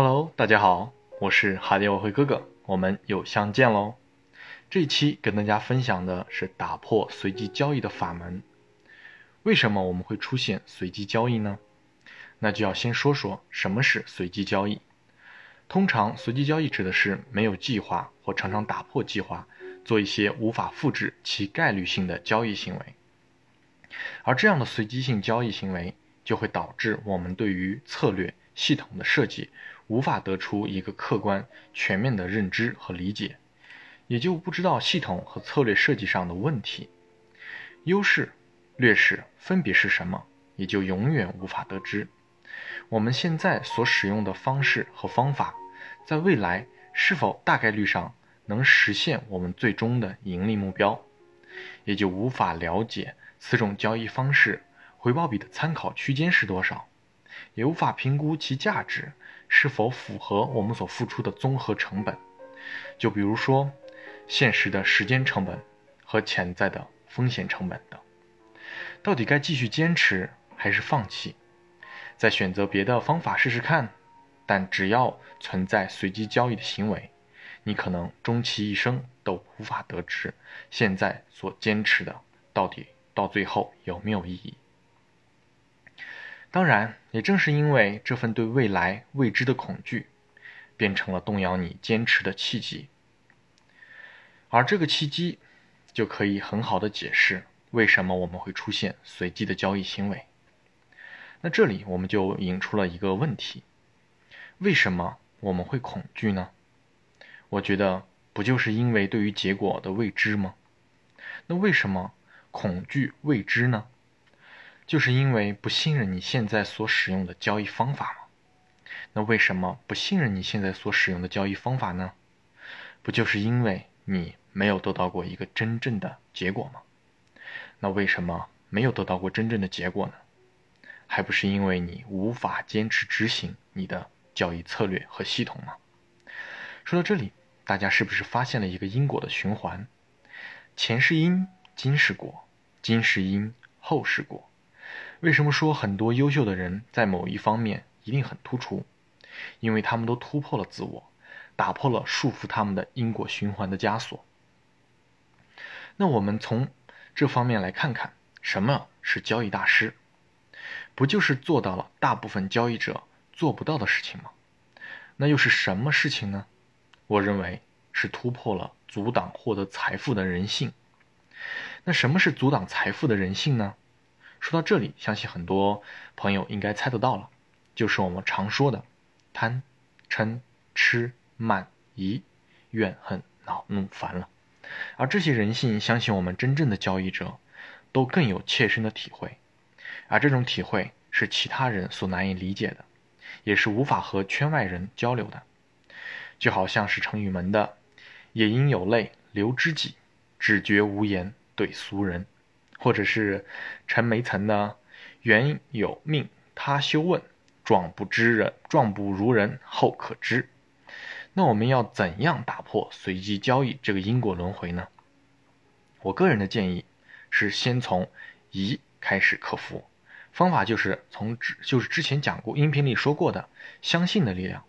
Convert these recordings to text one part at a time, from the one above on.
Hello，大家好，我是哈迪我会哥哥，我们又相见喽。这一期跟大家分享的是打破随机交易的法门。为什么我们会出现随机交易呢？那就要先说说什么是随机交易。通常，随机交易指的是没有计划或常常打破计划，做一些无法复制其概率性的交易行为。而这样的随机性交易行为，就会导致我们对于策略系统的设计无法得出一个客观全面的认知和理解，也就不知道系统和策略设计上的问题、优势、劣势分别是什么，也就永远无法得知。我们现在所使用的方式和方法，在未来是否大概率上能实现我们最终的盈利目标，也就无法了解此种交易方式回报比的参考区间是多少，也无法评估其价值是否符合我们所付出的综合成本。就比如说，现实的时间成本和潜在的风险成本等，到底该继续坚持还是放弃？再选择别的方法试试看，但只要存在随机交易的行为，你可能终其一生都无法得知现在所坚持的到底到最后有没有意义。当然，也正是因为这份对未来未知的恐惧，变成了动摇你坚持的契机。而这个契机，就可以很好的解释为什么我们会出现随机的交易行为。那这里我们就引出了一个问题：为什么我们会恐惧呢？我觉得不就是因为对于结果的未知吗？那为什么恐惧未知呢？就是因为不信任你现在所使用的交易方法吗？那为什么不信任你现在所使用的交易方法呢？不就是因为你没有得到过一个真正的结果吗？那为什么没有得到过真正的结果呢？还不是因为你无法坚持执行你的交易策略和系统吗？说到这里，大家是不是发现了一个因果的循环？前是因，今是果；今是因，后是果。为什么说很多优秀的人在某一方面一定很突出？因为他们都突破了自我，打破了束缚他们的因果循环的枷锁。那我们从这方面来看看，什么是交易大师？不就是做到了大部分交易者做不到的事情吗？那又是什么事情呢？我认为是突破了阻挡获得财富的人性。那什么是阻挡财富的人性呢？说到这里，相信很多朋友应该猜得到了，就是我们常说的贪、嗔、痴、慢、疑、怨恨、恼、怒、烦了。而这些人性，相信我们真正的交易者都更有切身的体会。而这种体会是其他人所难以理解的，也是无法和圈外人交流的。就好像是成语门的“也应有泪流知己，只觉无言对俗人”，或者是陈梅岑的“缘有命他休问，状不知人状不如人后可知”。那我们要怎样打破随机交易这个因果轮回呢？我个人的建议是先从疑开始克服。方法就是从之就是之前讲过音频里说过的相信的力量，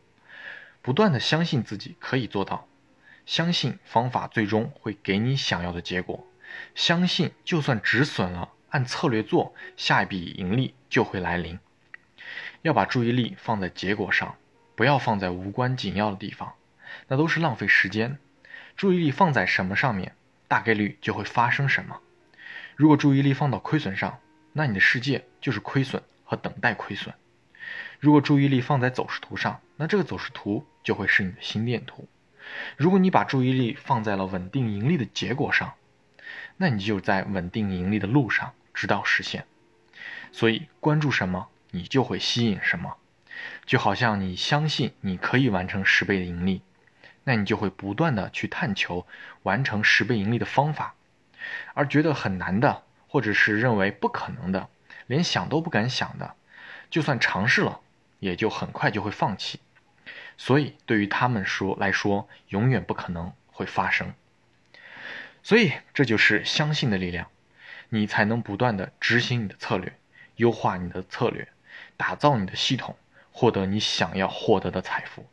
不断的相信自己可以做到，相信方法最终会给你想要的结果，相信就算止损了，按策略做，下一笔盈利就会来临。要把注意力放在结果上，不要放在无关紧要的地方，那都是浪费时间。注意力放在什么上面，大概率就会发生什么。如果注意力放到亏损上，那你的世界就是亏损和等待亏损。如果注意力放在走势图上，那这个走势图就会是你的心电图。如果你把注意力放在了稳定盈利的结果上，那你就在稳定盈利的路上直到实现。所以，关注什么，你就会吸引什么。就好像你相信你可以完成十倍的盈利，那你就会不断的去探求完成十倍盈利的方法，而觉得很难的。或者是认为不可能的，连想都不敢想的，就算尝试了，也就很快就会放弃。所以对于他们说来说，永远不可能会发生。所以这就是相信的力量，你才能不断的执行你的策略，优化你的策略，打造你的系统，获得你想要获得的财富。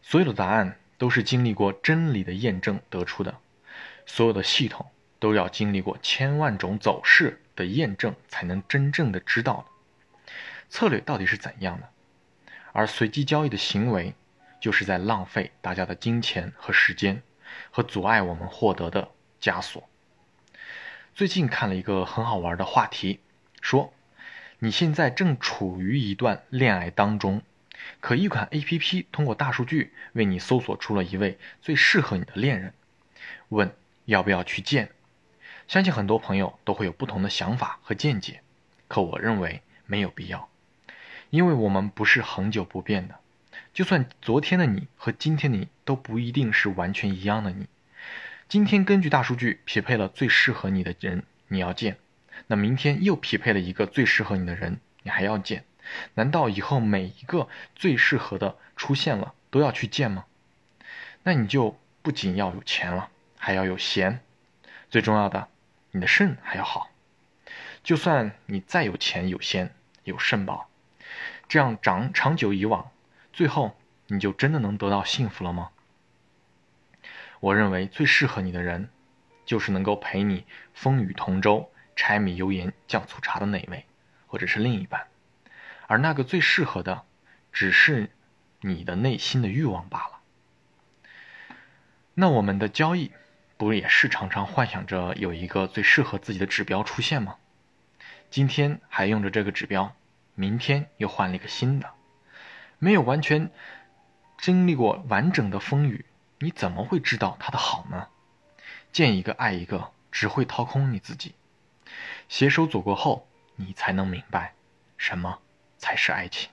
所有的答案都是经历过真理的验证得出的，所有的系统都要经历过千万种走势的验证，才能真正的知道策略到底是怎样的。而随机交易的行为，就是在浪费大家的金钱和时间，和阻碍我们获得的枷锁。最近看了一个很好玩的话题，说你现在正处于一段恋爱当中，可一款 A P P 通过大数据为你搜索出了一位最适合你的恋人，问要不要去见？相信很多朋友都会有不同的想法和见解，可我认为没有必要，因为我们不是恒久不变的，就算昨天的你和今天的你都不一定是完全一样的你。今天根据大数据匹配了最适合你的人，你要见；那明天又匹配了一个最适合你的人，你还要见。难道以后每一个最适合的出现了都要去见吗？那你就不仅要有钱了，还要有闲，最重要的，你的肾还要好。就算你再有钱有闲有肾宝，这样长长久以往，最后你就真的能得到幸福了吗？我认为最适合你的人，就是能够陪你风雨同舟、柴米油盐酱醋茶的那位，或者是另一半。而那个最适合的，只是你的内心的欲望罢了。那我们的交易，不也是常常幻想着有一个最适合自己的指标出现吗？今天还用着这个指标，明天又换了一个新的，没有完全经历过完整的风雨。你怎么会知道他的好呢？见一个爱一个，只会掏空你自己。携手走过后，你才能明白，什么才是爱情。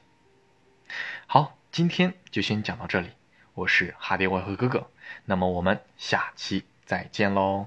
好，今天就先讲到这里。我是哈迪外和哥哥，那么我们下期再见喽。